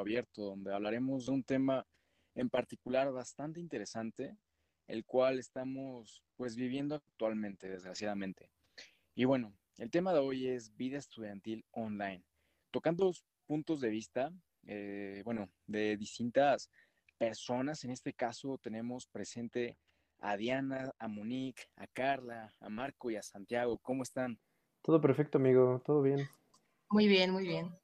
abierto, donde hablaremos de un tema en particular bastante interesante, el cual estamos pues viviendo actualmente, desgraciadamente. Y bueno, el tema de hoy es vida estudiantil online, tocando puntos de vista, eh, bueno, de distintas personas. En este caso tenemos presente a Diana, a Monique, a Carla, a Marco y a Santiago. ¿Cómo están? Todo perfecto, amigo, todo bien. Muy bien, muy bien.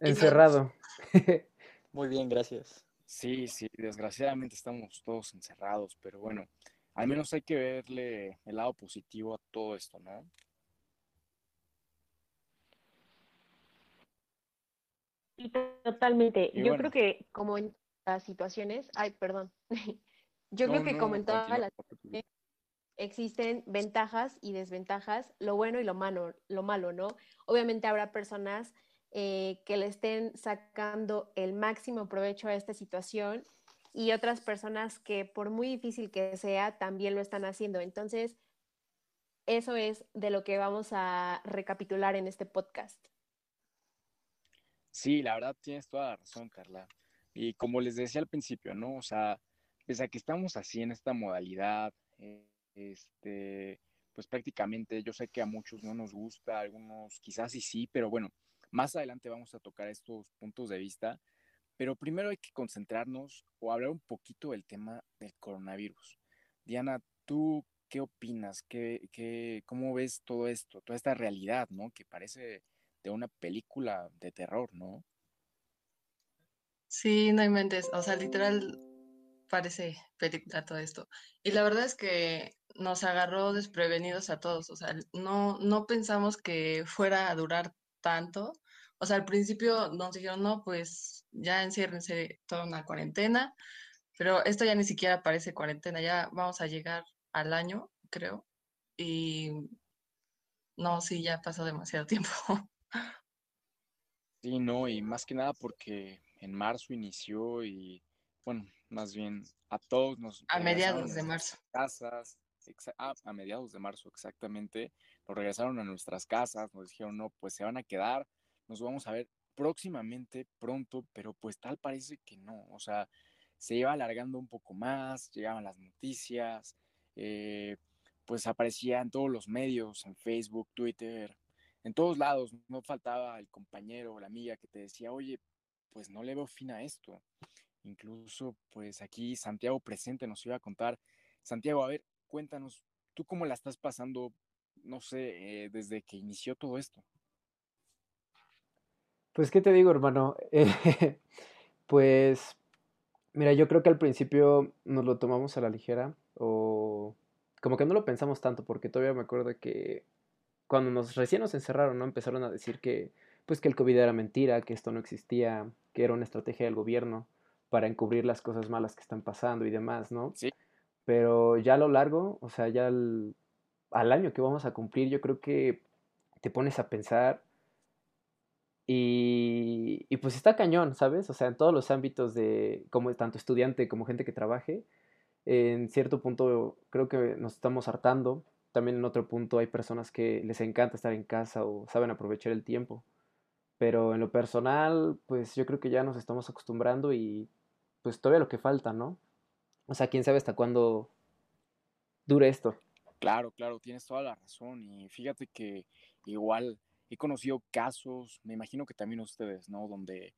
Encerrado. muy bien, gracias. Sí, sí, desgraciadamente estamos todos encerrados, pero bueno, al menos hay que verle el lado positivo a todo esto, ¿no? totalmente. Yo creo que como en las situaciones, ay, perdón. Yo creo que como en todas las existen ventajas y desventajas, lo bueno y lo malo, lo malo, ¿no? Obviamente habrá personas eh, que le estén sacando el máximo provecho a esta situación y otras personas que por muy difícil que sea, también lo están haciendo. Entonces, eso es de lo que vamos a recapitular en este podcast. Sí, la verdad tienes toda la razón, Carla. Y como les decía al principio, ¿no? O sea, pese a que estamos así en esta modalidad, eh, este, pues prácticamente yo sé que a muchos no nos gusta, algunos quizás y sí, pero bueno, más adelante vamos a tocar estos puntos de vista. Pero primero hay que concentrarnos o hablar un poquito del tema del coronavirus. Diana, ¿tú qué opinas? ¿Qué, qué, ¿Cómo ves todo esto, toda esta realidad, ¿no? Que parece de una película de terror, ¿no? Sí, no inventes, o sea, literal parece película todo esto. Y la verdad es que nos agarró desprevenidos a todos, o sea, no, no pensamos que fuera a durar tanto. O sea, al principio nos dijeron, no, pues ya enciérrense toda una cuarentena, pero esto ya ni siquiera parece cuarentena, ya vamos a llegar al año, creo. Y no, sí, ya pasó demasiado tiempo. Sí, no, y más que nada porque en marzo inició y, bueno, más bien a todos nos... A mediados de marzo. Casas, ah, a mediados de marzo exactamente, nos regresaron a nuestras casas, nos dijeron, no, pues se van a quedar, nos vamos a ver próximamente, pronto, pero pues tal parece que no, o sea, se iba alargando un poco más, llegaban las noticias, eh, pues aparecía en todos los medios, en Facebook, Twitter, en todos lados, no faltaba el compañero o la amiga que te decía, oye, pues no le veo fin a esto. Incluso, pues aquí Santiago presente nos iba a contar. Santiago, a ver, cuéntanos, ¿tú cómo la estás pasando, no sé, eh, desde que inició todo esto? Pues, ¿qué te digo, hermano? pues, mira, yo creo que al principio nos lo tomamos a la ligera o como que no lo pensamos tanto porque todavía me acuerdo que cuando nos recién nos encerraron, ¿no? Empezaron a decir que pues que el COVID era mentira, que esto no existía, que era una estrategia del gobierno para encubrir las cosas malas que están pasando y demás, ¿no? Sí. Pero ya a lo largo, o sea, ya al, año que vamos a cumplir, yo creo que te pones a pensar y, y, pues está cañón, ¿sabes? O sea, en todos los ámbitos de, como tanto estudiante como gente que trabaje, en cierto punto creo que nos estamos hartando también en otro punto hay personas que les encanta estar en casa o saben aprovechar el tiempo. Pero en lo personal, pues yo creo que ya nos estamos acostumbrando y pues todavía lo que falta, ¿no? O sea, quién sabe hasta cuándo dure esto. Claro, claro, tienes toda la razón. Y fíjate que igual he conocido casos, me imagino que también ustedes, ¿no? Donde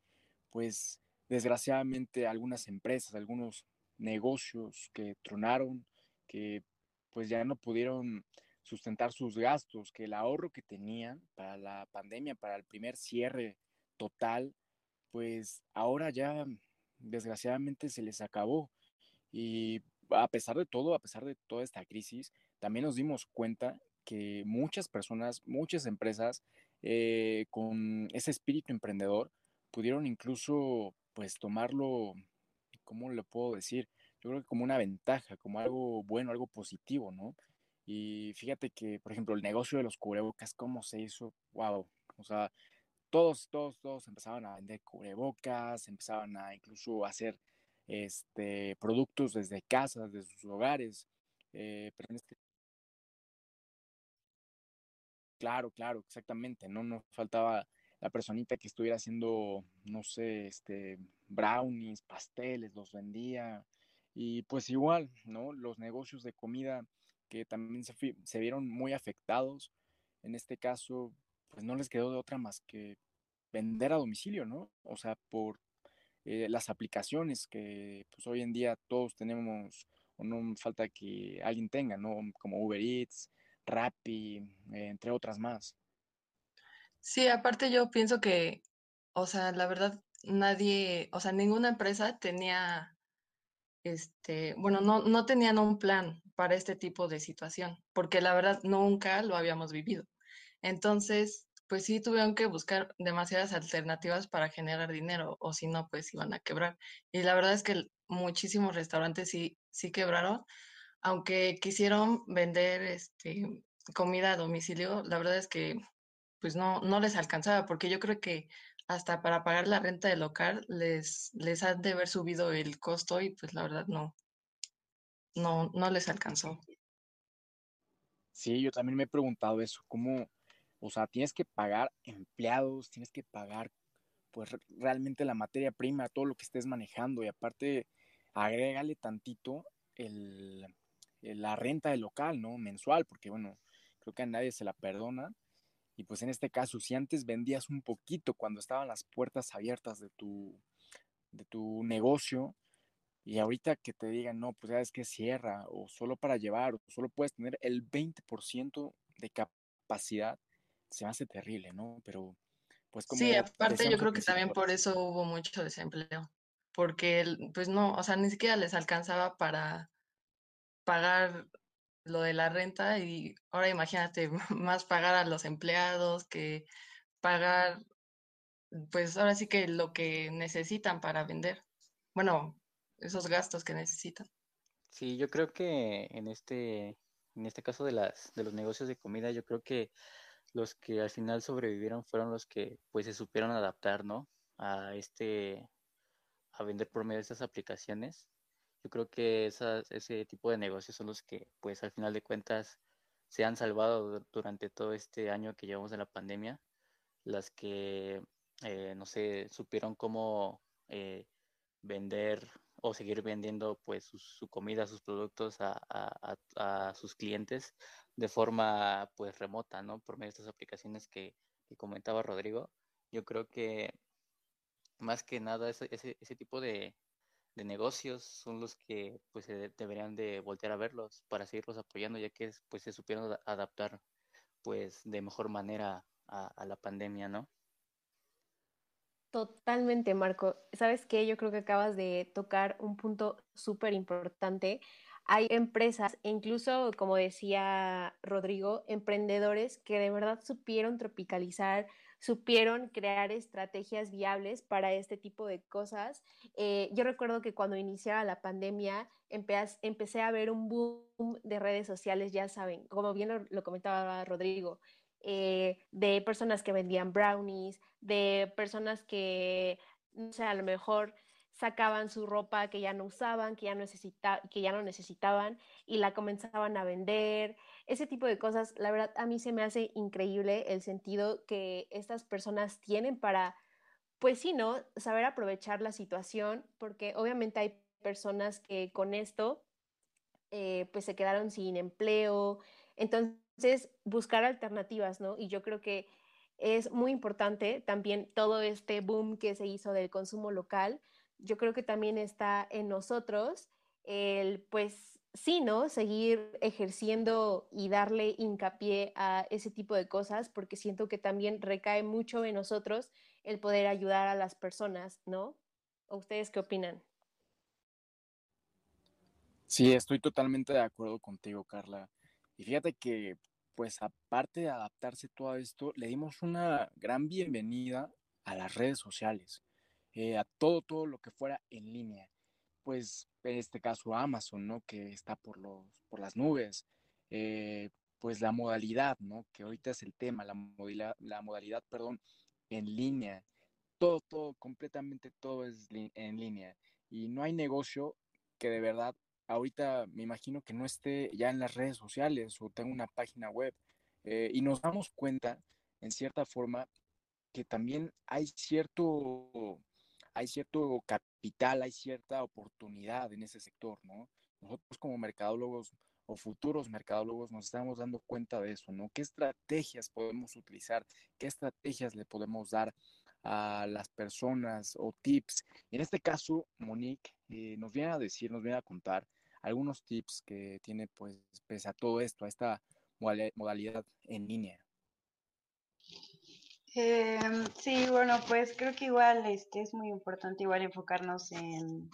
pues desgraciadamente algunas empresas, algunos negocios que tronaron, que pues ya no pudieron sustentar sus gastos, que el ahorro que tenían para la pandemia, para el primer cierre total, pues ahora ya desgraciadamente se les acabó. Y a pesar de todo, a pesar de toda esta crisis, también nos dimos cuenta que muchas personas, muchas empresas eh, con ese espíritu emprendedor pudieron incluso pues tomarlo, ¿cómo le puedo decir? yo creo que como una ventaja, como algo bueno, algo positivo, ¿no? Y fíjate que, por ejemplo, el negocio de los cubrebocas, ¿cómo se hizo? ¡Wow! O sea, todos, todos, todos empezaban a vender cubrebocas, empezaban a incluso hacer este, productos desde casas, desde sus hogares. Eh, este Claro, claro, exactamente, ¿no? No faltaba la personita que estuviera haciendo, no sé, este, brownies, pasteles, los vendía. Y pues igual, ¿no? Los negocios de comida que también se vieron muy afectados. En este caso, pues no les quedó de otra más que vender a domicilio, ¿no? O sea, por eh, las aplicaciones que pues hoy en día todos tenemos o no falta que alguien tenga, ¿no? Como Uber Eats, Rappi, entre otras más. Sí, aparte yo pienso que, o sea, la verdad, nadie, o sea, ninguna empresa tenía, este, bueno, no, no tenían un plan para este tipo de situación, porque la verdad nunca lo habíamos vivido. Entonces, pues sí tuvieron que buscar demasiadas alternativas para generar dinero, o si no, pues iban a quebrar. Y la verdad es que muchísimos restaurantes sí, sí quebraron, aunque quisieron vender este, comida a domicilio, la verdad es que pues no, no les alcanzaba, porque yo creo que hasta para pagar la renta del local les, les han de haber subido el costo y pues la verdad no, no, no les alcanzó. Sí, yo también me he preguntado eso, cómo, o sea, tienes que pagar empleados, tienes que pagar pues realmente la materia prima, todo lo que estés manejando y aparte agrégale tantito el, la renta del local, ¿no? Mensual, porque bueno, creo que a nadie se la perdona. Y pues en este caso, si antes vendías un poquito cuando estaban las puertas abiertas de tu, de tu negocio, y ahorita que te digan, no, pues ya es que cierra, o solo para llevar, o solo puedes tener el 20% de capacidad, se hace terrible, ¿no? Pero, pues como... Sí, aparte yo creo que también por eso hubo mucho desempleo, porque, pues no, o sea, ni siquiera les alcanzaba para pagar lo de la renta y ahora imagínate más pagar a los empleados que pagar, pues ahora sí que lo que necesitan para vender. Bueno, esos gastos que necesitan. Sí, yo creo que en este, en este caso de las, de los negocios de comida, yo creo que los que al final sobrevivieron fueron los que pues se supieron adaptar, ¿no? A este, a vender por medio de estas aplicaciones. Yo creo que esas, ese tipo de negocios son los que pues al final de cuentas se han salvado durante todo este año que llevamos de la pandemia. Las que, eh, no sé, supieron cómo eh, vender o seguir vendiendo pues su, comida, sus productos a, sus clientes de forma pues remota, ¿no? Por medio de estas aplicaciones que, comentaba Rodrigo. Yo creo que más que nada ese, tipo de, negocios son los que pues deberían de voltear a verlos para seguirlos apoyando ya que pues se supieron adaptar pues de mejor manera a, a la pandemia, ¿no? Totalmente, Marco. ¿Sabes qué? Yo creo que acabas de tocar un punto súper importante. Hay empresas, e incluso, como decía Rodrigo, emprendedores que de verdad supieron tropicalizar, supieron crear estrategias viables para este tipo de cosas. Eh, yo recuerdo que cuando iniciaba la pandemia, empecé a ver un boom de redes sociales, ya saben, como bien lo comentaba Rodrigo, eh, de personas que vendían brownies, de personas que, no sé, a lo mejor sacaban su ropa que ya no usaban, que ya, necesita, que ya no necesitaban y la comenzaban a vender. Ese tipo de cosas, la verdad, a mí se me hace increíble el sentido que estas personas tienen para, pues sí, ¿no? Saber aprovechar la situación, porque obviamente hay personas que con esto, eh, pues se quedaron sin empleo. Entonces, entonces, buscar alternativas, ¿no? Y yo creo que es muy importante también todo este boom que se hizo del consumo local. Yo creo que también está en nosotros el, pues, sí, ¿no? Seguir ejerciendo y darle hincapié a ese tipo de cosas, porque siento que también recae mucho en nosotros el poder ayudar a las personas, ¿no? ¿Ustedes qué opinan? Sí, estoy totalmente de acuerdo contigo, Carla. Y fíjate que, pues aparte de adaptarse todo esto, le dimos una gran bienvenida a las redes sociales, eh, a todo, todo lo que fuera en línea. Pues en este caso Amazon, ¿no? Que está por, los, por las nubes. Eh, pues la modalidad, ¿no? Que ahorita es el tema, la la modalidad, perdón, en línea. Todo, todo, completamente todo es en línea. Y no hay negocio que de verdad ahorita me imagino que no esté ya en las redes sociales o tenga una página web. Eh, y nos damos cuenta, en cierta forma, que también hay cierto, hay cierto capital, hay cierta oportunidad en ese sector, ¿no? Nosotros como mercadólogos o futuros mercadólogos nos estamos dando cuenta de eso, ¿no? ¿Qué estrategias podemos utilizar? ¿Qué estrategias le podemos dar a las personas o tips? En este caso, Monique eh, nos viene a decir, nos viene a contar algunos tips que tiene, pues, pese a todo esto, a esta modalidad en línea. Em, sí, bueno, pues creo que igual este, es muy importante igual enfocarnos en,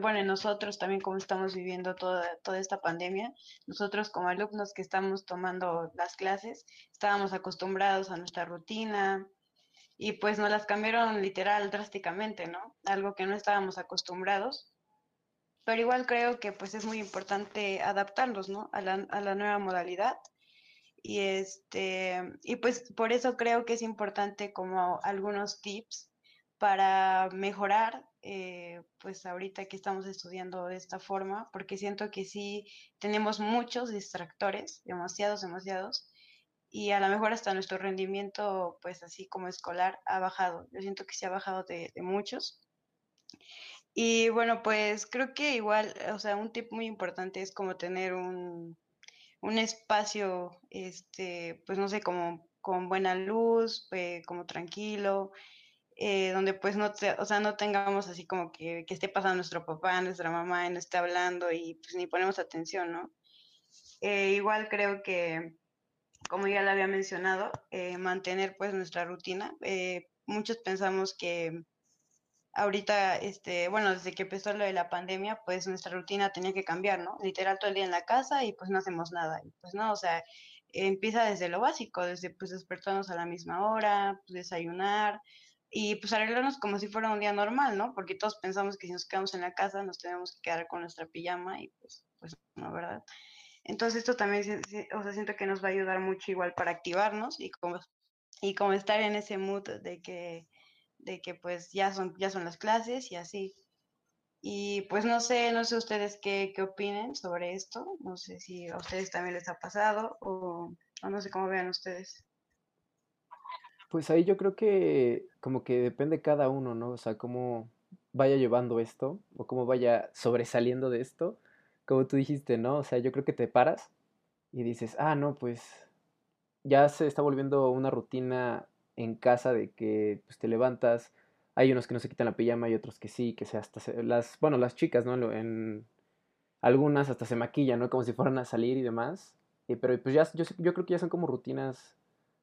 bueno, en nosotros también como estamos viviendo toda, toda esta pandemia, nosotros como alumnos que estamos tomando las clases, estábamos acostumbrados a nuestra rutina y pues nos las cambiaron literal drásticamente, ¿no? Algo que no estábamos acostumbrados. Pero igual creo que pues es muy importante adaptarnos, ¿no? A la, a la nueva modalidad. Y este, y pues por eso creo que es importante como algunos tips para mejorar, eh, pues ahorita que estamos estudiando de esta forma, porque siento que sí tenemos muchos distractores, demasiados, demasiados, y a lo mejor hasta nuestro rendimiento, pues así como escolar, ha bajado. Yo siento que sí ha bajado de, de muchos. Y bueno, pues creo que igual, o sea, un tip muy importante es como tener un, un espacio, este, pues no sé, como con buena luz, eh, como tranquilo, eh, donde pues no, o sea, no tengamos así como que, que, esté pasando nuestro papá, nuestra mamá, no esté hablando y pues ni ponemos atención, ¿no? Eh, igual creo que, como ya lo había mencionado, eh, mantener pues nuestra rutina. Eh, muchos pensamos que ahorita, este, bueno, desde que empezó lo de la pandemia, pues nuestra rutina tenía que cambiar, ¿no? Literal todo el día en la casa y pues no hacemos nada. Pues no, o sea, empieza desde lo básico, desde pues despertarnos a la misma hora, pues desayunar, y pues arreglarnos como si fuera un día normal, ¿no? Porque todos pensamos que si nos quedamos en la casa nos tenemos que quedar con nuestra pijama y pues, pues no, ¿verdad? Entonces esto también, o sea, siento que nos va a ayudar mucho igual para activarnos y como, y como estar en ese mood de que, de que pues ya son, ya son las clases y así. Y pues no sé, no sé ustedes qué, qué opinen sobre esto, no sé si a ustedes también les ha pasado o, o no sé cómo vean ustedes. Pues ahí yo creo que como que depende cada uno, ¿no? O sea, cómo vaya llevando esto o cómo vaya sobresaliendo de esto. Como tú dijiste, ¿no? O sea, yo creo que te paras y dices, ah, no, pues ya se está volviendo una rutina en casa de que pues, te levantas. Hay unos que no se quitan la pijama y otros que sí, que se hasta se, las, bueno, las chicas, ¿no? En algunas hasta se maquillan, ¿no? Como si fueran a salir y demás. Y, pero pues ya, yo, yo creo que ya son como rutinas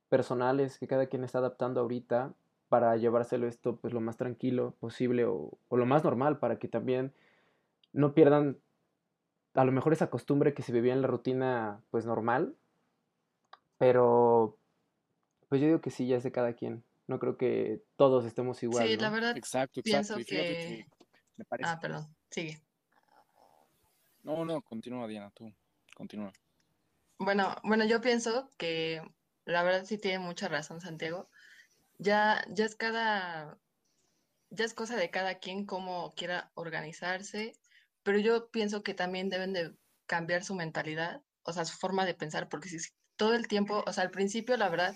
personales que cada quien está adaptando ahorita para llevárselo esto pues lo más tranquilo posible o, o, lo más normal para que también no pierdan a lo mejor esa costumbre que se vivía en la rutina pues normal pero pues yo digo que sí ya es de cada quien no creo que todos estemos igual sí ¿no? la verdad exacto, exacto. pienso que... que... me parece ah perdón sigue no no continúa Diana tú continúa bueno bueno yo pienso que la verdad sí tiene mucha razón Santiago. Ya, ya es cada, ya es cosa de cada quien cómo quiera organizarse, pero yo pienso que también deben de cambiar su mentalidad, o sea, su forma de pensar, porque si todo el tiempo, o sea, al principio la verdad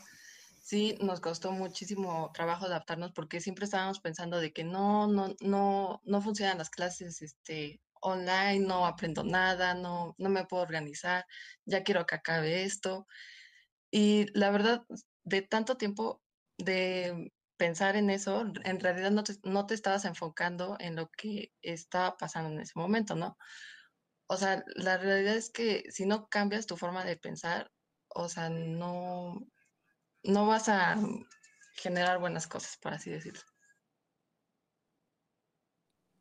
sí nos costó muchísimo trabajo adaptarnos porque siempre estábamos pensando de que no, no, no, no funcionan las clases, este, online, no aprendo nada, no, no me puedo organizar, ya quiero que acabe esto. Y la verdad, de tanto tiempo de pensar en eso, en realidad no te, no te estabas enfocando en lo que estaba pasando en ese momento, ¿no? O sea, la realidad es que si no cambias tu forma de pensar, o sea, no, no vas a generar buenas cosas, por así decirlo.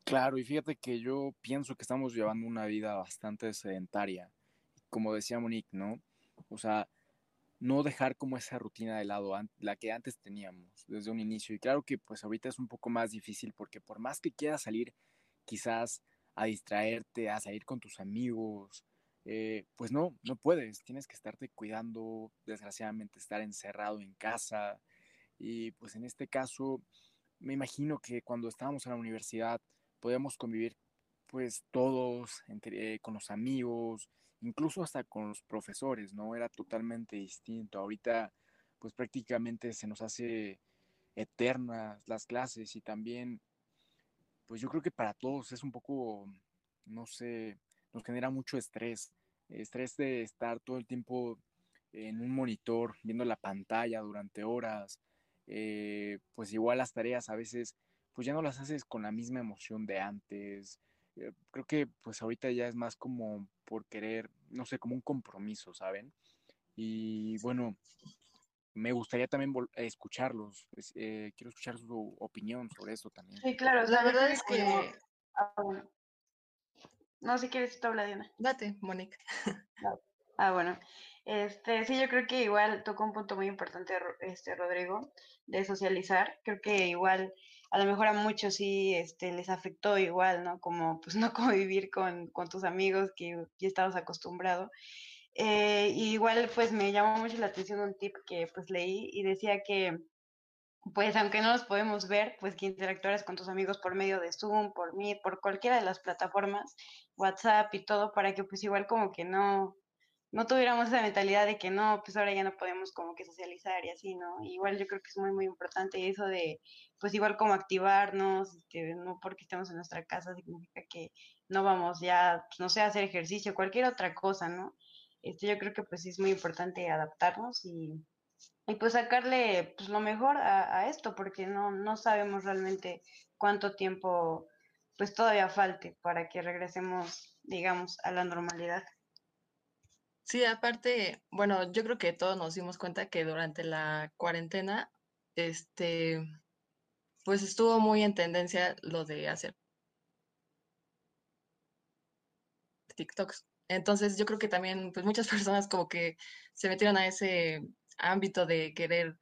Claro, y fíjate que yo pienso que estamos llevando una vida bastante sedentaria, como decía Monique, ¿no? O sea, no dejar como esa rutina de lado, la que antes teníamos desde un inicio. Y claro que pues ahorita es un poco más difícil porque por más que quieras salir quizás a distraerte, a salir con tus amigos, eh, pues no, no puedes, tienes que estarte cuidando, desgraciadamente estar encerrado en casa. Y pues en este caso, me imagino que cuando estábamos en la universidad podíamos convivir pues todos entre, eh, con los amigos, incluso hasta con los profesores, ¿no? Era totalmente distinto. Ahorita, pues prácticamente se nos hace eternas las clases y también, pues yo creo que para todos es un poco, no sé, nos genera mucho estrés, estrés de estar todo el tiempo en un monitor, viendo la pantalla durante horas, eh, pues igual las tareas a veces, pues ya no las haces con la misma emoción de antes. Eh, creo que pues ahorita ya es más como por querer, no sé, como un compromiso, ¿saben? Y bueno, me gustaría también escucharlos. Eh, quiero escuchar su opinión sobre eso también. Sí, claro. La verdad es que... Ah, no, si quieres, tú habla, Diana. Date, Mónica. Ah, bueno. Este, sí, yo creo que igual tocó un punto muy importante, este, Rodrigo, de socializar. Creo que igual, a lo mejor a muchos sí este, les afectó igual, ¿no? Como, pues, no convivir con, con tus amigos que ya estabas acostumbrado. Eh, igual, pues, me llamó mucho la atención un tip que, pues, leí y decía que, pues, aunque no los podemos ver, pues, que interactuaras con tus amigos por medio de Zoom, por mí, por cualquiera de las plataformas, WhatsApp y todo, para que, pues, igual como que no no tuviéramos esa mentalidad de que no, pues ahora ya no podemos como que socializar y así, ¿no? Igual yo creo que es muy, muy importante eso de, pues igual como activarnos, que no porque estemos en nuestra casa significa que no vamos ya, pues, no sé, a hacer ejercicio, cualquier otra cosa, ¿no? Este, yo creo que pues es muy importante adaptarnos y, y pues sacarle pues lo mejor a, a esto, porque no, no sabemos realmente cuánto tiempo pues todavía falte para que regresemos, digamos, a la normalidad. Sí, aparte, bueno, yo creo que todos nos dimos cuenta que durante la cuarentena, este, pues estuvo muy en tendencia lo de hacer TikToks. Entonces, yo creo que también, pues muchas personas como que se metieron a ese ámbito de querer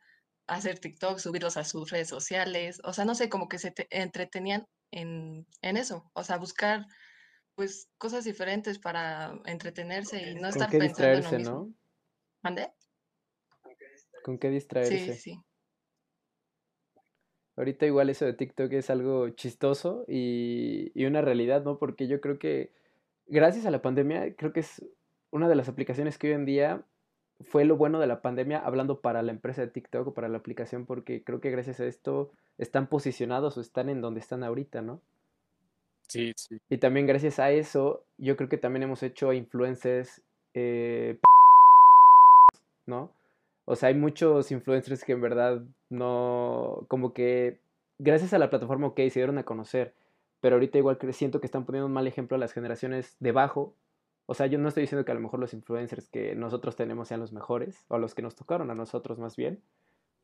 hacer TikToks, subirlos a sus redes sociales, o sea, no sé, como que se entretenían en, en eso, o sea, buscar pues cosas diferentes para entretenerse y no estar pensando en lo mismo. ¿no? ¿Mande? ¿Con qué distraerse? Sí, sí. Ahorita igual eso de TikTok es algo chistoso y, y, una realidad, ¿no? Porque yo creo que gracias a la pandemia, creo que es una de las aplicaciones que hoy en día fue lo bueno de la pandemia, hablando para la empresa de TikTok o para la aplicación, porque creo que gracias a esto están posicionados o están en donde están ahorita, ¿no? Sí, sí. Y también gracias a eso, yo creo que también hemos hecho influencers, eh, ¿no? O sea, hay muchos influencers que en verdad no, como que gracias a la plataforma, ok, se dieron a conocer, pero ahorita igual siento que están poniendo un mal ejemplo a las generaciones debajo. O sea, yo no estoy diciendo que a lo mejor los influencers que nosotros tenemos sean los mejores, o los que nos tocaron a nosotros más bien,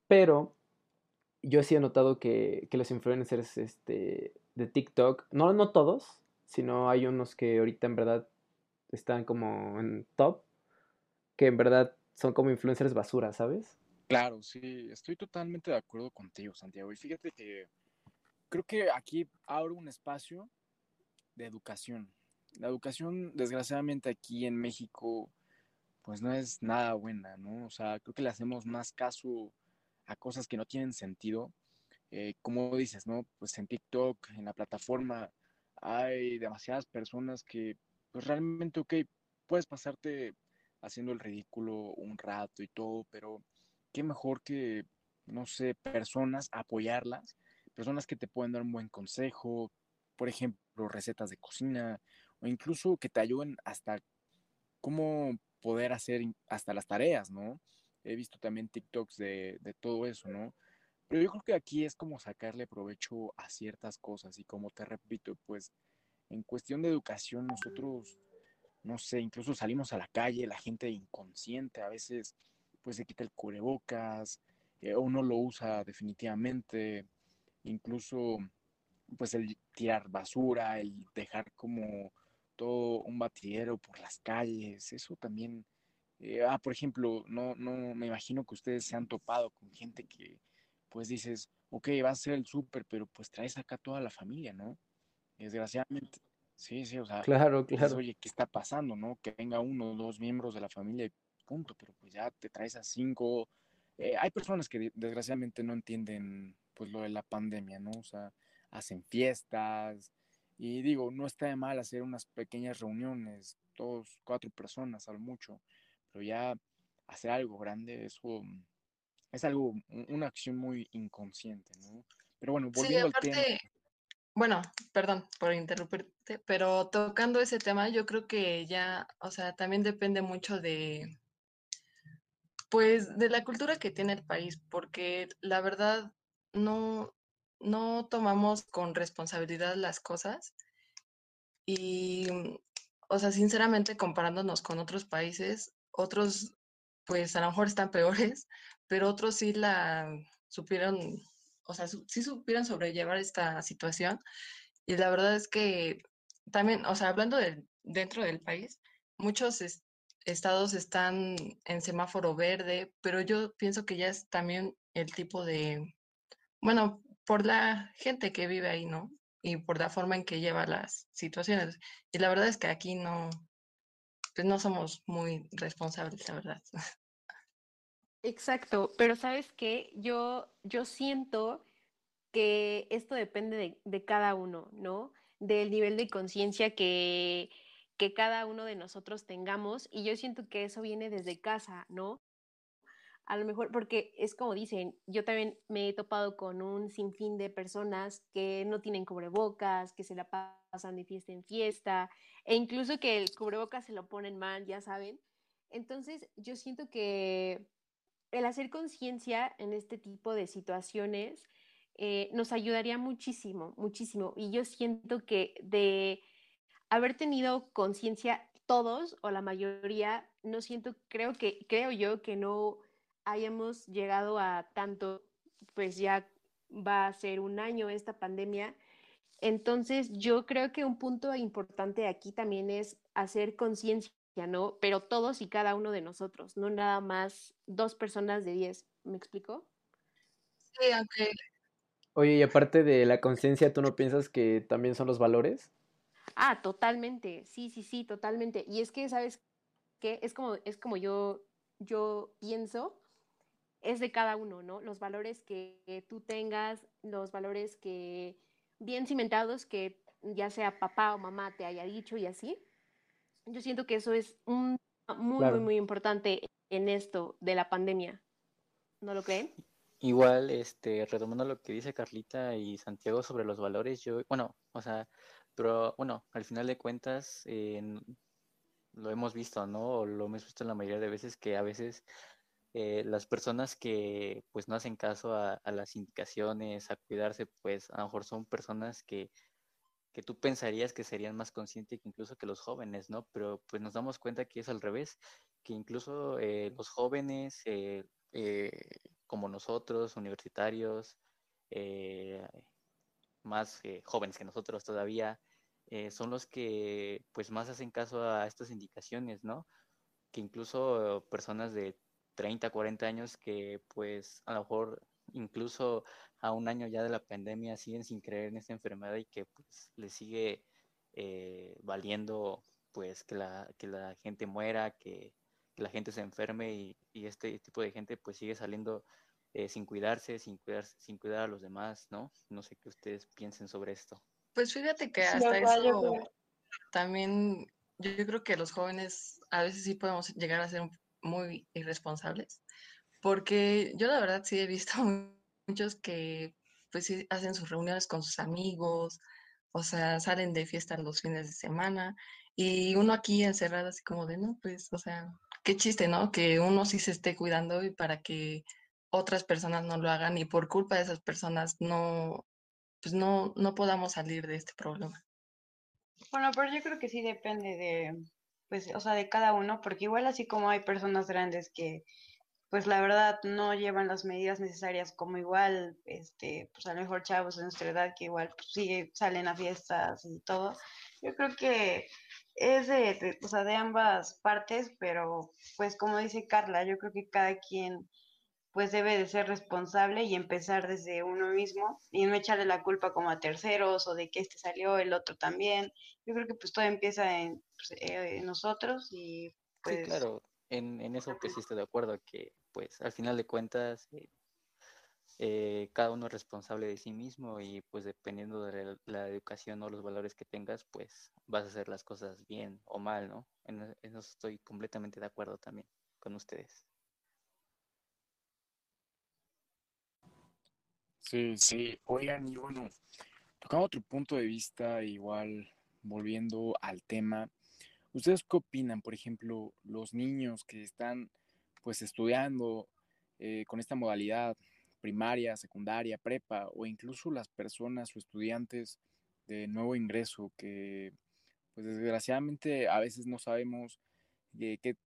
pero yo sí he notado que, que los influencers este, de TikTok, no, no todos, sino hay unos que ahorita en verdad están como en top, que en verdad son como influencers basura, ¿sabes? Claro, sí, estoy totalmente de acuerdo contigo, Santiago. Y fíjate que creo que aquí abro un espacio de educación. La educación, desgraciadamente, aquí en México, pues no es nada buena, ¿no? O sea, creo que le hacemos más caso a cosas que no tienen sentido eh, como dices, ¿no? Pues en TikTok, en la plataforma, hay demasiadas personas que, pues realmente, ok, puedes pasarte haciendo el ridículo un rato y todo, pero qué mejor que, no sé, personas, apoyarlas, personas que te pueden dar un buen consejo, por ejemplo, recetas de cocina, o incluso que te ayuden hasta cómo poder hacer hasta las tareas, ¿no? He visto también TikToks de, de todo eso, ¿no? Pero yo creo que aquí es como sacarle provecho a ciertas cosas y como te repito, pues en cuestión de educación nosotros, no sé, incluso salimos a la calle, la gente inconsciente a veces pues se quita el cubrebocas eh, o no lo usa definitivamente, incluso pues el tirar basura, el dejar como todo un batidero por las calles, eso también, eh, ah, por ejemplo, no, no, me imagino que ustedes se han topado con gente que pues dices, ok, va a ser el súper, pero pues traes acá toda la familia, ¿no? Desgraciadamente, sí, sí, o sea, claro, claro. oye, ¿qué está pasando, no? Que venga uno o dos miembros de la familia y punto, pero pues ya te traes a cinco. Eh, hay personas que desgraciadamente no entienden pues lo de la pandemia, ¿no? O sea, hacen fiestas y digo, no está de mal hacer unas pequeñas reuniones, dos, cuatro personas al mucho, pero ya hacer algo grande, eso es algo, una acción muy inconsciente, ¿no? Pero bueno, volviendo al tema. Bueno, perdón por interrumpirte, pero tocando ese tema, yo creo que ya, o sea, también depende mucho de, pues, de la cultura que tiene el país, porque la verdad no, no tomamos con responsabilidad las cosas y, o sea, sinceramente, comparándonos con otros países, otros, pues, a lo mejor están peores, pero otros sí la supieron, o sea, sí supieron sobrellevar esta situación. Y la verdad es que también, o sea, hablando de dentro del país, muchos estados están en semáforo verde, pero yo pienso que ya es también el tipo de, bueno, por la gente que vive ahí, ¿no? Y por la forma en que lleva las situaciones. Y la verdad es que aquí no, pues no somos muy responsables, la verdad. Exacto, pero sabes qué, yo, yo siento que esto depende de, de cada uno, ¿no? Del nivel de conciencia que, que cada uno de nosotros tengamos y yo siento que eso viene desde casa, ¿no? A lo mejor, porque es como dicen, yo también me he topado con un sinfín de personas que no tienen cubrebocas, que se la pasan de fiesta en fiesta, e incluso que el cubrebocas se lo ponen mal, ya saben. Entonces, yo siento que el hacer conciencia en este tipo de situaciones eh, nos ayudaría muchísimo, muchísimo. Y yo siento que de haber tenido conciencia todos o la mayoría, no siento, creo que, creo yo que no hayamos llegado a tanto, pues ya va a ser un año esta pandemia. Entonces, yo creo que un punto importante aquí también es hacer conciencia ¿no? Pero todos y cada uno de nosotros, no nada más dos personas de diez. ¿Me explico? Sí, aunque... Oye, y aparte de la conciencia, ¿tú no piensas que también son los valores? Ah, totalmente, sí, sí, sí, totalmente. Y es que, ¿sabes qué? Es como, es como yo, yo pienso, es de cada uno, ¿no? Los valores que tú tengas, los valores que bien cimentados, que ya sea papá o mamá te haya dicho y así, yo siento que eso es un, muy, muy, muy importante en esto de la pandemia. ¿No lo creen? Igual, este, retomando lo que dice Carlita y Santiago sobre los valores, yo, bueno, o sea, pero bueno, al final de cuentas, lo hemos visto, ¿no? O lo hemos visto en la mayoría de veces que a veces eh, las personas que pues no hacen caso a, a, las indicaciones, a cuidarse, pues a lo mejor son personas que que tú pensarías que serían más conscientes que incluso que los jóvenes, ¿no? Pero pues nos damos cuenta que es al revés, que incluso eh, los jóvenes, eh, eh, como nosotros, universitarios, más jóvenes que nosotros todavía, son los que pues más hacen caso a estas indicaciones, ¿no? Que incluso personas de 30, 40 años que pues a lo mejor incluso a un año ya de la pandemia siguen sin creer en esta enfermedad y que pues les sigue eh, valiendo pues que la, que la gente muera, que, la gente se enferme y, este tipo de gente pues sigue saliendo eh, sin cuidarse, sin cuidarse, sin cuidar a los demás, ¿no? No sé qué ustedes piensen sobre esto. Pues fíjate que hasta eso también yo creo que los jóvenes a veces sí podemos llegar a ser muy irresponsables, porque yo la verdad sí he visto muchos que pues sí hacen sus reuniones con sus amigos, o sea, salen de fiesta los fines de semana y uno aquí encerrado así como de, no, pues, o sea, qué chiste, ¿no? Que uno sí se esté cuidando y para que otras personas no lo hagan y por culpa de esas personas no, pues no, no podamos salir de este problema. Bueno, pero yo creo que sí depende de, pues, o sea, de cada uno, porque igual así como hay personas grandes que pues la verdad no llevan las medidas necesarias como igual, este, pues a lo mejor chavos de nuestra edad que igual pues, sí salen a fiestas y todo. Yo creo que es de, o sea, de ambas partes, pero pues como dice Carla, yo creo que cada quien pues debe de ser responsable y empezar desde uno mismo y no echarle la culpa como a terceros o de que este salió, el otro también. Yo creo que pues todo empieza en, pues, eh, nosotros y pues... Sí, claro, en, eso que sí estoy de acuerdo, que pues al final de cuentas, eh, eh, cada uno es responsable de sí mismo y pues dependiendo de la, educación o los valores que tengas, pues vas a hacer las cosas bien o mal, ¿no? En, eso estoy completamente de acuerdo también con ustedes. Sí, sí. Oigan, y bueno, tocando otro punto de vista, igual volviendo al tema, ¿ustedes qué opinan, por ejemplo, los niños que están pues estudiando eh, con esta modalidad primaria, secundaria, prepa o incluso las personas o estudiantes de nuevo ingreso que pues desgraciadamente a veces no sabemos de qué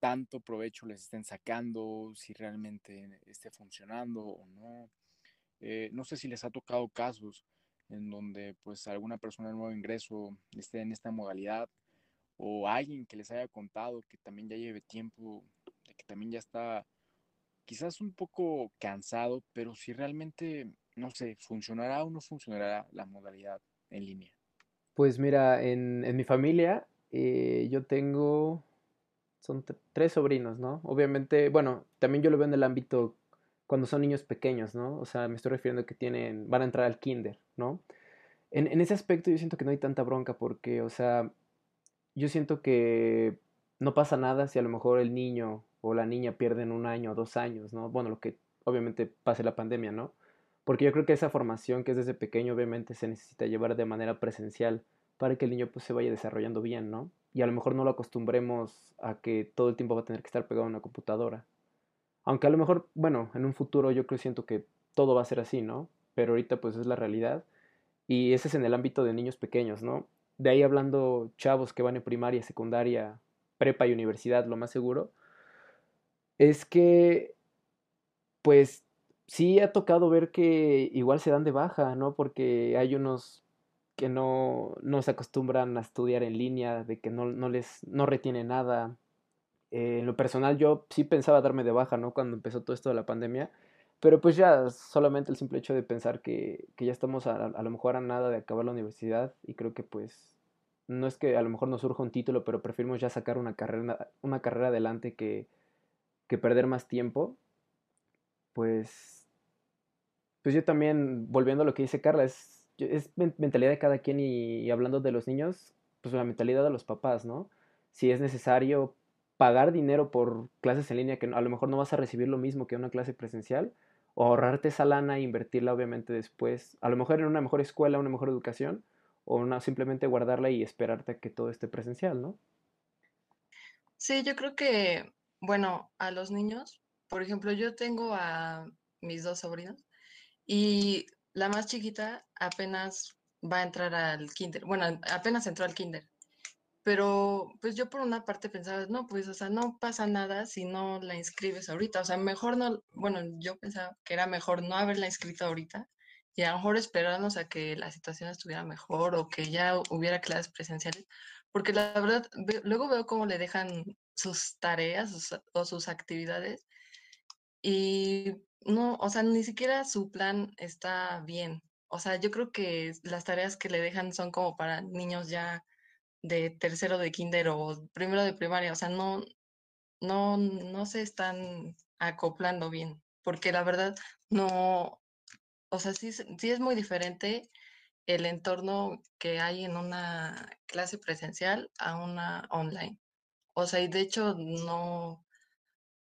tanto provecho les estén sacando, si realmente esté funcionando o no. Eh, no sé si les ha tocado casos en donde pues alguna persona de nuevo ingreso esté en esta modalidad o alguien que les haya contado que también ya lleve tiempo, que también ya está quizás un poco cansado, pero si realmente, no sé, funcionará o no funcionará la modalidad en línea. Pues mira, en, en mi familia eh, yo tengo, son tres sobrinos, ¿no? Obviamente, bueno, también yo lo veo en el ámbito cuando son niños pequeños, ¿no? O sea, me estoy refiriendo que tienen, van a entrar al kinder, ¿no? En, en ese aspecto yo siento que no hay tanta bronca porque, o sea, yo siento que no pasa nada si a lo mejor el niño o la niña pierden un año o dos años, ¿no? Bueno, lo que obviamente pase la pandemia, ¿no? Porque yo creo que esa formación que es desde pequeño obviamente se necesita llevar de manera presencial para que el niño pues se vaya desarrollando bien, ¿no? Y a lo mejor no lo acostumbremos a que todo el tiempo va a tener que estar pegado a una computadora. Aunque a lo mejor, bueno, en un futuro yo creo siento que todo va a ser así, ¿no? Pero ahorita pues es la realidad. Y ese es en el ámbito de niños pequeños, ¿no? De ahí hablando chavos que van en primaria, secundaria, prepa y universidad, lo más seguro, es que, pues, sí ha tocado ver que igual se dan de baja, ¿no? Porque hay unos que no, no se acostumbran a estudiar en línea, de que no, no les, no retiene nada. Eh, en lo personal yo sí pensaba darme de baja, ¿no? Cuando empezó todo esto de la pandemia, pero pues ya solamente el simple hecho de pensar que, que ya estamos a, a, lo mejor a nada de acabar la universidad y creo que pues no es que a lo mejor nos surja un título, pero preferimos ya sacar una carrera, una carrera adelante que, que perder más tiempo, pues, pues yo también, volviendo a lo que dice Carla, es, es mentalidad de cada quien y, hablando de los niños, pues la mentalidad de los papás, ¿no? Si es necesario pagar dinero por clases en línea que a lo mejor no vas a recibir lo mismo que una clase presencial, o ahorrarte esa lana e invertirla obviamente después, a lo mejor en una mejor escuela, una mejor educación, o una, simplemente guardarla y esperarte a que todo esté presencial, ¿no? Sí, yo creo que bueno, a los niños, por ejemplo, yo tengo a mis dos sobrinos y la más chiquita apenas va a entrar al kinder. Bueno, apenas entró al kinder. Pero pues yo por una parte pensaba, no, pues, o sea, no pasa nada si no la inscribes ahorita. O sea, mejor no, bueno, yo pensaba que era mejor no haberla inscrito ahorita y a lo mejor esperarnos a que la situación estuviera mejor o que ya hubiera clases presenciales. Porque la verdad, luego veo cómo le dejan sus tareas o sus actividades y no, o sea, ni siquiera su plan está bien. O sea, yo creo que las tareas que le dejan son como para niños ya de tercero de kinder o primero de primaria, o sea, no, no, no se están acoplando bien, porque la verdad no, o sea, sí, sí es muy diferente el entorno que hay en una clase presencial a una online. O sea, y de hecho no,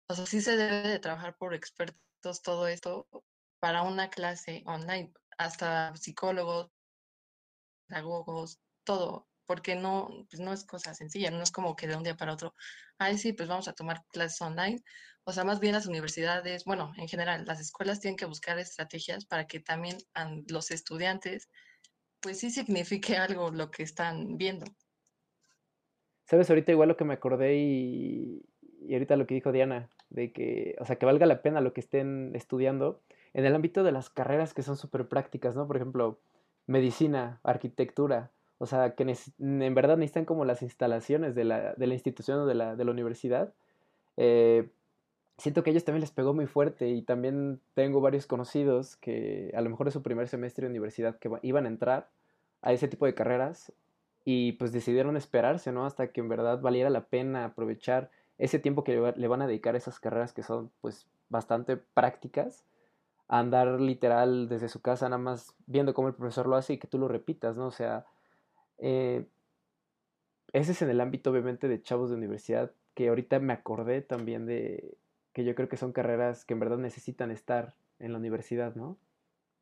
o sea, sí se debe de trabajar por expertos todo esto para una clase online, hasta psicólogos, pedagogos, todo, porque no, pues no es cosa sencilla, no es como que de un día para otro, ay, sí, pues vamos a tomar clases online. O sea, más bien las universidades, bueno, en general, las escuelas tienen que buscar estrategias para que también los estudiantes, pues sí signifique algo lo que están viendo. Sabes, ahorita igual lo que me acordé y, y ahorita lo que dijo Diana, de que, o sea, que valga la pena lo que estén estudiando en el ámbito de las carreras que son súper prácticas, ¿no? Por ejemplo, medicina, arquitectura, o sea, que en verdad necesitan como las instalaciones de la, de la institución o de la, de la universidad. Eh, siento que a ellos también les pegó muy fuerte y también tengo varios conocidos que a lo mejor es su primer semestre de universidad que iban a entrar a ese tipo de carreras y pues decidieron esperarse, ¿no? Hasta que en verdad valiera la pena aprovechar ese tiempo que le van a dedicar a esas carreras que son pues bastante prácticas andar literal desde su casa nada más viendo cómo el profesor lo hace y que tú lo repitas, ¿no? O sea, eh, ese es en el ámbito obviamente de chavos de universidad, que ahorita me acordé también de que yo creo que son carreras que en verdad necesitan estar en la universidad, ¿no?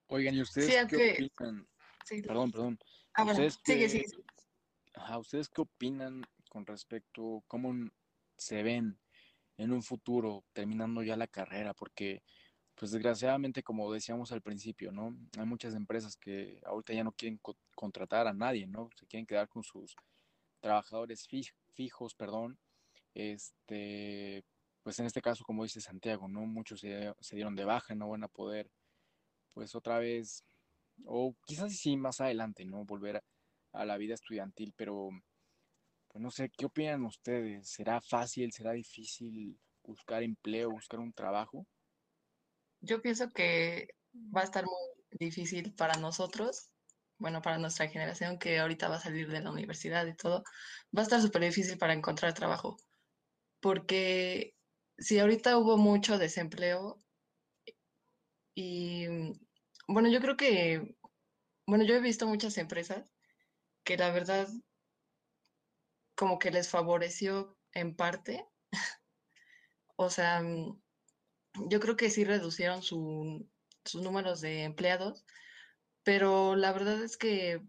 Oigan, ¿y ustedes qué opinan? Perdón, perdón. Ah, ¿Ustedes qué... ¿Ustedes qué opinan con respecto a cómo se ven en un futuro terminando ya la carrera? Porque pues desgraciadamente, como decíamos al principio, ¿no? Hay muchas empresas que ahorita ya no quieren contratar a nadie, ¿no? Se quieren quedar con sus trabajadores fijos, perdón. Este, pues en este caso, como dice Santiago, ¿no? Muchos se, dieron de baja, no van a poder, pues otra vez, o quizás sí más adelante, ¿no? Volver a, a la vida estudiantil, pero pues no sé, ¿qué opinan ustedes? ¿Será fácil, será difícil buscar empleo, buscar un trabajo? Yo pienso que va a estar muy difícil para nosotros, bueno, para nuestra generación que ahorita va a salir de la universidad y todo, va a estar súper difícil para encontrar trabajo, porque si ahorita hubo mucho desempleo y, bueno, yo creo que, bueno, yo he visto muchas empresas que la verdad como que les favoreció en parte, o sea, yo creo que sí reducieron sus números de empleados, pero la verdad es que,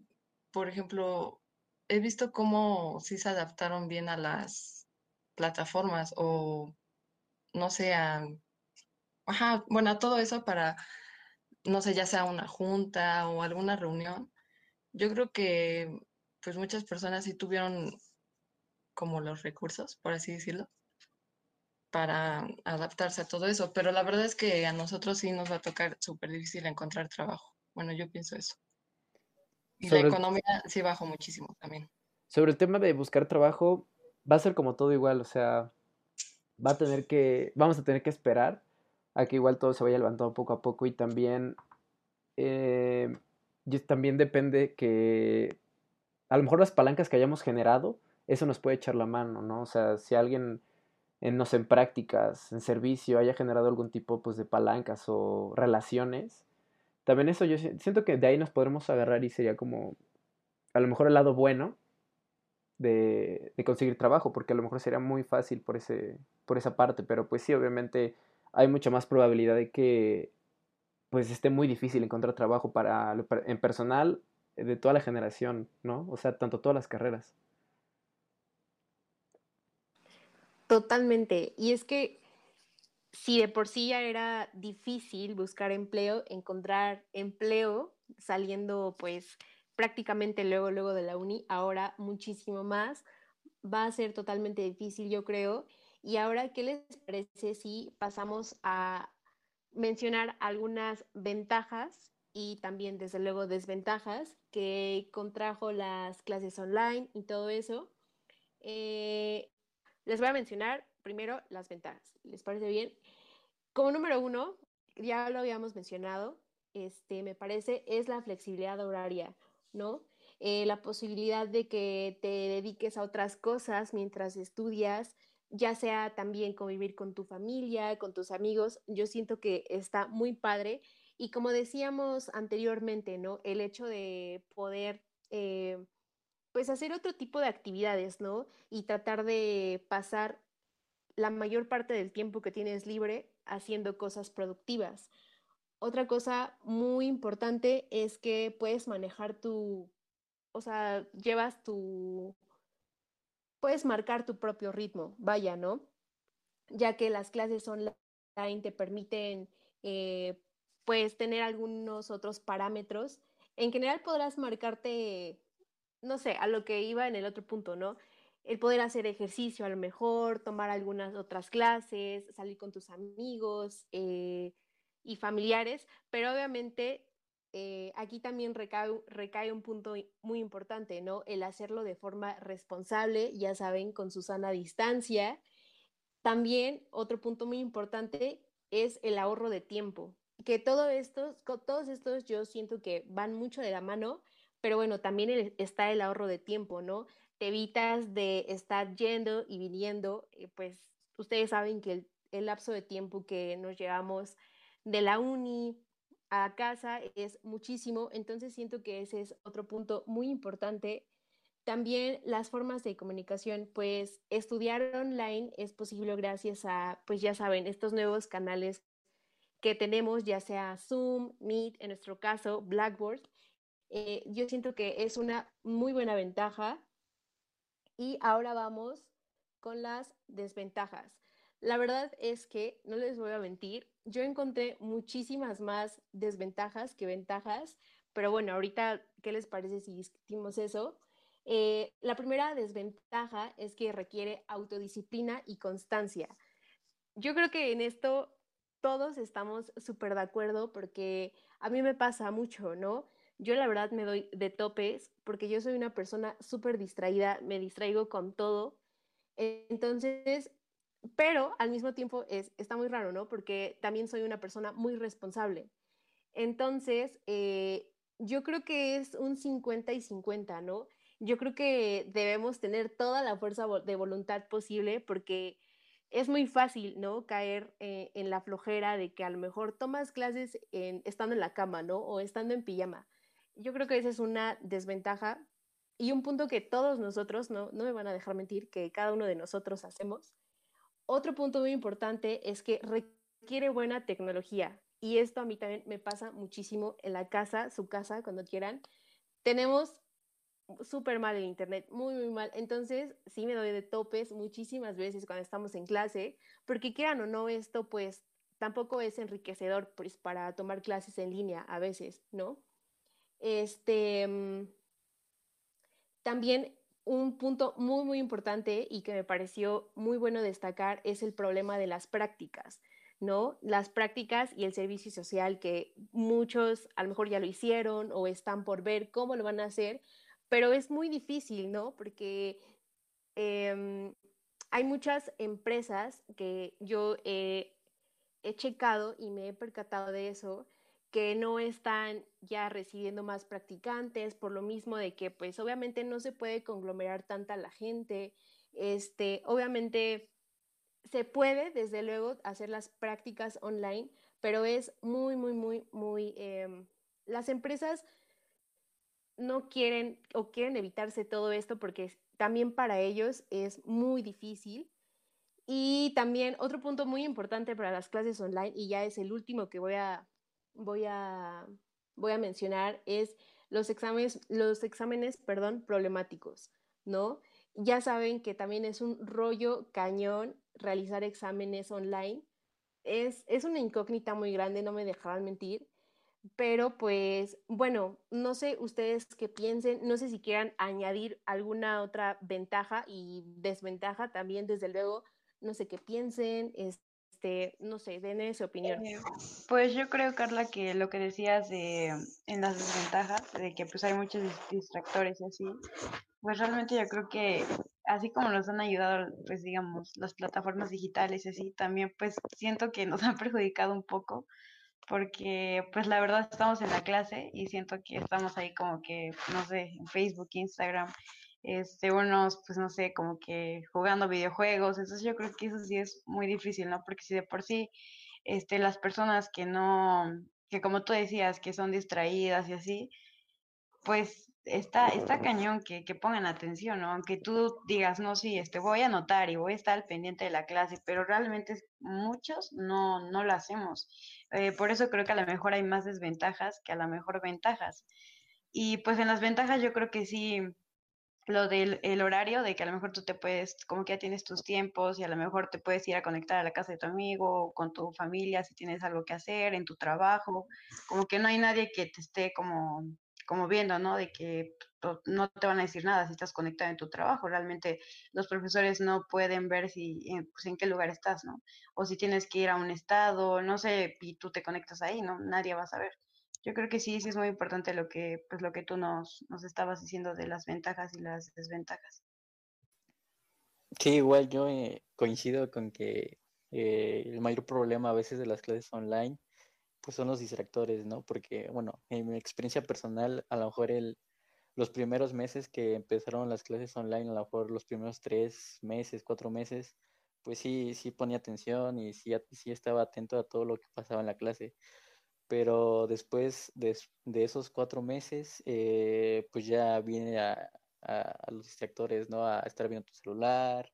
por ejemplo, he visto cómo sí se adaptaron bien a las plataformas o, no sé, a, ajá, bueno, todo eso para, no sé, ya sea una junta o alguna reunión. Yo creo que, pues muchas personas sí tuvieron como los recursos, por así decirlo, para adaptarse a todo eso, pero la verdad es que a nosotros sí nos va a tocar súper difícil encontrar trabajo. Bueno, yo pienso eso. Y la economía sí bajó muchísimo también. Sobre el tema de buscar trabajo, va a ser como todo igual, o sea, va a tener que, vamos a tener que esperar a que igual todo se vaya levantando poco a poco y también, eh, también depende que a lo mejor las palancas que hayamos generado, eso nos puede echar la mano, ¿no? O sea, si alguien en, no en prácticas, en servicio, haya generado algún tipo pues, de palancas o relaciones. También eso yo siento que de ahí nos podremos agarrar y sería como a lo mejor el lado bueno de, de, conseguir trabajo, porque a lo mejor sería muy fácil por, ese, por esa parte, pero pues sí, obviamente hay mucha más probabilidad de que pues esté muy difícil encontrar trabajo para en personal de toda la generación, ¿no? O sea, tanto todas las carreras. Totalmente. Y es que si de por sí ya era difícil buscar empleo, encontrar empleo saliendo pues prácticamente luego, luego de la uni, ahora muchísimo más, va a ser totalmente difícil, yo creo. Y ahora, ¿qué les parece si pasamos a mencionar algunas ventajas y también, desde luego, desventajas que contrajo las clases online y todo eso? Eh, les voy a mencionar primero las ventajas. ¿Les parece bien? Como número uno, ya lo habíamos mencionado, este, me parece, es la flexibilidad horaria, ¿no? Eh, la posibilidad de que te dediques a otras cosas mientras estudias, ya sea también convivir con tu familia, con tus amigos, yo siento que está muy padre. Y como decíamos anteriormente, ¿no? El hecho de poder eh, pues hacer otro tipo de actividades, ¿no? Y tratar de pasar la mayor parte del tiempo que tienes libre haciendo cosas productivas. Otra cosa muy importante es que puedes manejar tu, o sea, llevas tu, puedes marcar tu propio ritmo, vaya, ¿no? Ya que las clases online te permiten, eh, pues, tener algunos otros parámetros. En general podrás marcarte no sé, a lo que iba en el otro punto, ¿no? El poder hacer ejercicio a lo mejor, tomar algunas otras clases, salir con tus amigos eh, y familiares, pero obviamente eh, aquí también recae, recae, un punto muy importante, ¿no? El hacerlo de forma responsable, ya saben, con su sana distancia. También otro punto muy importante es el ahorro de tiempo, que todo esto, todos estos yo siento que van mucho de la mano pero bueno, también está el ahorro de tiempo, ¿no? Te evitas de estar yendo y viniendo, eh, pues ustedes saben que el, lapso de tiempo que nos llevamos de la uni a casa es muchísimo, entonces siento que ese es otro punto muy importante. También las formas de comunicación, pues estudiar online es posible gracias a, pues ya saben, estos nuevos canales que tenemos, ya sea Zoom, Meet, en nuestro caso, Blackboard. Eh, yo siento que es una muy buena ventaja. Y ahora vamos con las desventajas. La verdad es que, no les voy a mentir, yo encontré muchísimas más desventajas que ventajas, pero bueno, ahorita, ¿qué les parece si discutimos eso? Eh, la primera desventaja es que requiere autodisciplina y constancia. Yo creo que en esto todos estamos súper de acuerdo porque a mí me pasa mucho, ¿no? Yo la verdad me doy de topes porque yo soy una persona súper distraída, me distraigo con todo. Entonces, pero al mismo tiempo es, está muy raro, ¿no? Porque también soy una persona muy responsable. Entonces, eh, yo creo que es un 50 y 50, ¿no? Yo creo que debemos tener toda la fuerza de voluntad posible porque es muy fácil, ¿no? Caer eh, en la flojera de que a lo mejor tomas clases estando en la cama, ¿no? O estando en pijama. Yo creo que esa es una desventaja y un punto que todos nosotros, no, no me van a dejar mentir, que cada uno de nosotros hacemos. Otro punto muy importante es que requiere buena tecnología y esto a mí también me pasa muchísimo en la casa, su casa, cuando quieran. Tenemos súper mal el internet, muy, muy mal. Entonces, sí me doy de topes muchísimas veces cuando estamos en clase, porque quieran o no, esto pues tampoco es enriquecedor pues, para tomar clases en línea a veces, ¿no? Este, mm, también un punto muy, muy importante y que me pareció muy bueno destacar es el problema de las prácticas, ¿no? Las prácticas y el servicio social que muchos a lo mejor ya lo hicieron o están por ver cómo lo van a hacer, pero es muy difícil, ¿no? Porque em, hay muchas empresas que yo he checado y me he percatado de eso, que no están ya recibiendo más practicantes por lo mismo de que pues obviamente no se puede conglomerar tanta la gente. Este, obviamente se puede desde luego hacer las prácticas online, pero es muy, muy, muy, muy... Em, las empresas no quieren o quieren evitarse todo esto porque también para ellos es muy difícil. Y también otro punto muy importante para las clases online, y ya es el último que voy a, voy a, voy a mencionar, es los exámenes, los exámenes perdón, problemáticos, ¿no? Ya saben que también es un rollo cañón realizar exámenes online. Es, es una incógnita muy grande, no me dejarán mentir pero pues bueno, no sé ustedes qué piensen, no sé si quieran añadir alguna otra ventaja y desventaja también, desde luego, no sé qué piensen, este, no sé, den su opinión. Eh, pues yo creo, Carla, que lo que decías de, en las desventajas, de que pues hay muchos distractores y así, pues realmente yo creo que así como nos han ayudado, pues digamos, las plataformas digitales y así, también pues siento que nos han perjudicado un poco porque pues la verdad estamos en la clase y siento que estamos ahí como que, no sé, en Facebook, Instagram, este, unos, pues no sé, como que jugando videojuegos, entonces yo creo que eso sí es muy difícil, ¿no? Porque si de por sí, este, las personas que no, que como tú decías, que son distraídas y así, pues está, está cañón que, que pongan atención, ¿no? Aunque tú digas, no, sí, este, voy a anotar y voy a estar al pendiente de la clase, pero realmente muchos no, no lo hacemos. Eh, por eso creo que a lo mejor hay más desventajas que a lo mejor ventajas. Y pues en las ventajas yo creo que sí, lo del el horario, de que a lo mejor tú te puedes, como que ya tienes tus tiempos y a lo mejor te puedes ir a conectar a la casa de tu amigo con tu familia si tienes algo que hacer en tu trabajo, como que no hay nadie que te esté como, como viendo, ¿no? De que no te van a decir nada si estás conectado en tu trabajo. Realmente los profesores no pueden ver si, pues, en qué lugar estás, ¿no? O si tienes que ir a un estado, no sé, y tú te conectas ahí, ¿no? Nadie va a saber. Yo creo que sí, sí es muy importante lo que, pues lo que tú nos, nos estabas diciendo de las ventajas y las desventajas. Sí, igual yo eh, coincido con que eh, el mayor problema a veces de las clases online pues son los distractores, ¿no? Porque, bueno, en mi experiencia personal, a lo mejor el, los primeros meses que empezaron las clases online, a lo mejor los primeros tres meses, cuatro meses, pues sí, sí ponía atención y sí, sí estaba atento a todo lo que pasaba en la clase. Pero después de, esos cuatro meses, eh, pues ya viene a, los distractores, ¿no? A estar viendo tu celular,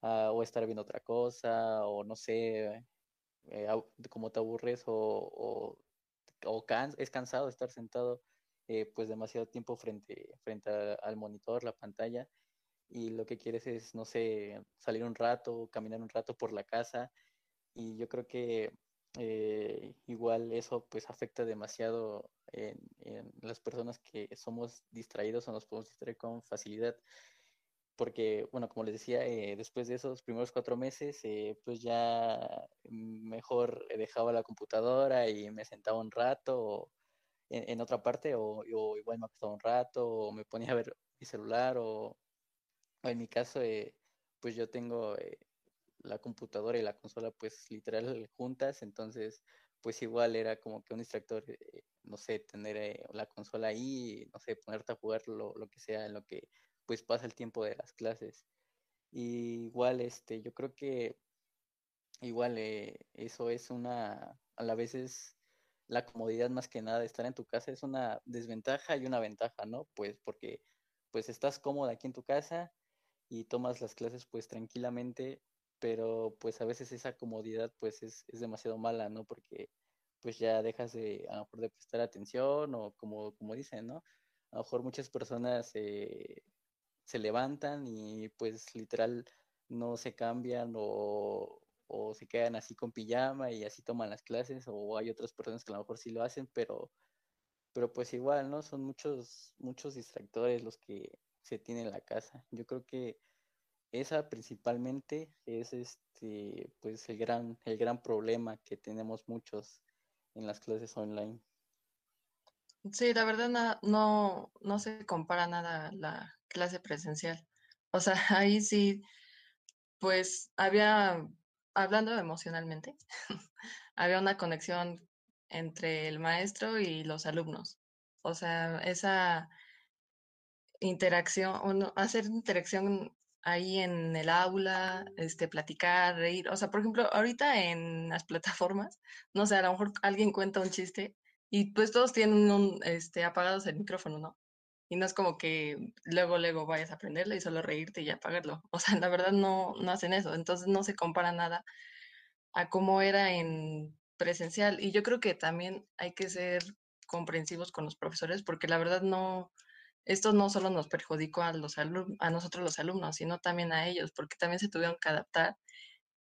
o estar viendo otra cosa, o no sé, eh, cómo te aburres o, o, es cansado estar sentado eh, pues demasiado tiempo frente, frente al monitor, la pantalla, y lo que quieres es, no sé, salir un rato, caminar un rato por la casa, y yo creo que eh, igual eso pues afecta demasiado en, las personas que somos distraídos o nos podemos distraer con facilidad. Porque, bueno, como les decía, eh, después de esos primeros cuatro meses, eh, pues ya mejor dejaba la computadora y me sentaba un rato en, otra parte, o, igual me acostaba un rato, o me ponía a ver mi celular, o, en mi caso, pues yo tengo la computadora y la consola pues literal juntas, entonces pues igual era como que un distractor, eh, no sé, tener eh, la consola ahí, no sé, ponerte a jugar lo, que sea en lo que pues pasa el tiempo de las clases. Y igual, este, yo creo que igual eh, eso es una, a la vez es la comodidad más que nada de estar en tu casa, es una desventaja y una ventaja, ¿no? Pues porque pues estás cómoda aquí en tu casa y tomas las clases pues tranquilamente pero pues a veces esa comodidad pues es, demasiado mala, ¿no? Porque pues ya dejas de, a lo mejor prestar atención o como, como dicen, ¿no? A lo mejor muchas personas eh, se levantan y pues literal no se cambian o, o, se quedan así con pijama y así toman las clases o hay otras personas que a lo mejor sí lo hacen, pero, pero pues igual, ¿no? Son muchos, muchos distractores los que se tienen en la casa. Yo creo que esa principalmente es este pues el gran el gran problema que tenemos muchos en las clases online. Sí la verdad no no se compara nada la clase presencial. O sea ahí sí pues había hablando emocionalmente había una conexión entre el maestro y los alumnos. O sea esa interacción hacer interacción ahí en el aula, este, platicar, reír. O sea, por ejemplo, ahorita en las plataformas, no sé, a lo mejor alguien cuenta un chiste y pues todos tienen un, este, apagados el micrófono, ¿no? Y no es como que luego, luego vayas a aprenderle y solo reírte y apagarlo. O sea, la verdad no, no hacen eso. Entonces no se compara nada a cómo era en presencial. Y yo creo que también hay que ser comprensivos con los profesores porque la verdad no, esto no solo nos perjudicó a, nosotros los alumnos, sino también a ellos, porque también se tuvieron que adaptar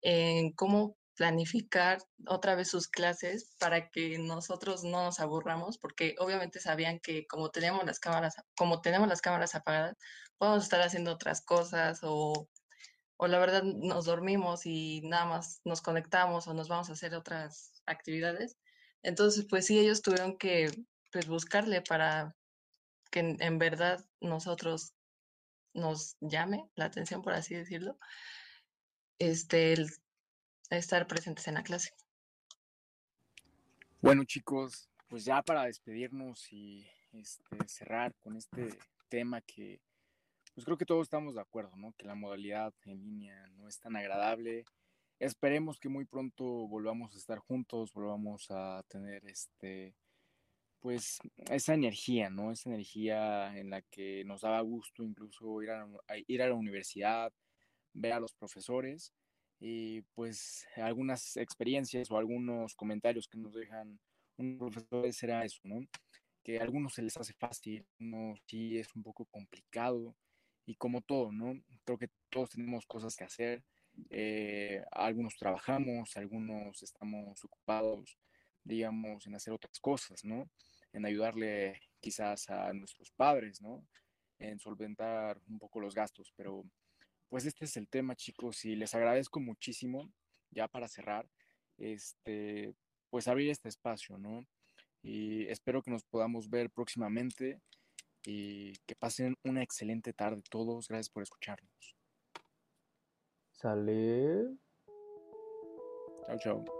en cómo planificar otra vez sus clases para que nosotros no nos aburramos, porque obviamente sabían que como tenemos las cámaras, como tenemos las cámaras apagadas, podemos estar haciendo otras cosas o, o la verdad nos dormimos y nada más nos conectamos o nos vamos a hacer otras actividades. Entonces, pues sí, ellos tuvieron que pues, buscarle para que en, verdad nosotros nos llame la atención, por así decirlo, este, el estar presentes en la clase. Bueno, chicos, pues ya para despedirnos y este, cerrar con este tema que, pues creo que todos estamos de acuerdo, ¿no? Que la modalidad en línea no es tan agradable. Esperemos que muy pronto volvamos a estar juntos, volvamos a tener este, pues esa energía, ¿no? Esa energía en la que nos daba gusto incluso ir a, ir a la universidad, ver a los profesores y pues algunas experiencias o algunos comentarios que nos dejan un profesor será eso, ¿no? Que a algunos se les hace fácil, no sí es un poco complicado y como todo, ¿no? Creo que todos tenemos cosas que hacer, eh, algunos trabajamos, algunos estamos ocupados, digamos, en hacer otras cosas, ¿no? En ayudarle quizás a nuestros padres, ¿no? En solventar un poco los gastos, pero pues este es el tema, chicos, y les agradezco muchísimo, ya para cerrar, este, pues abrir este espacio, ¿no? Y espero que nos podamos ver próximamente y que pasen una excelente tarde todos. Gracias por escucharnos. Sale. Chao, chao.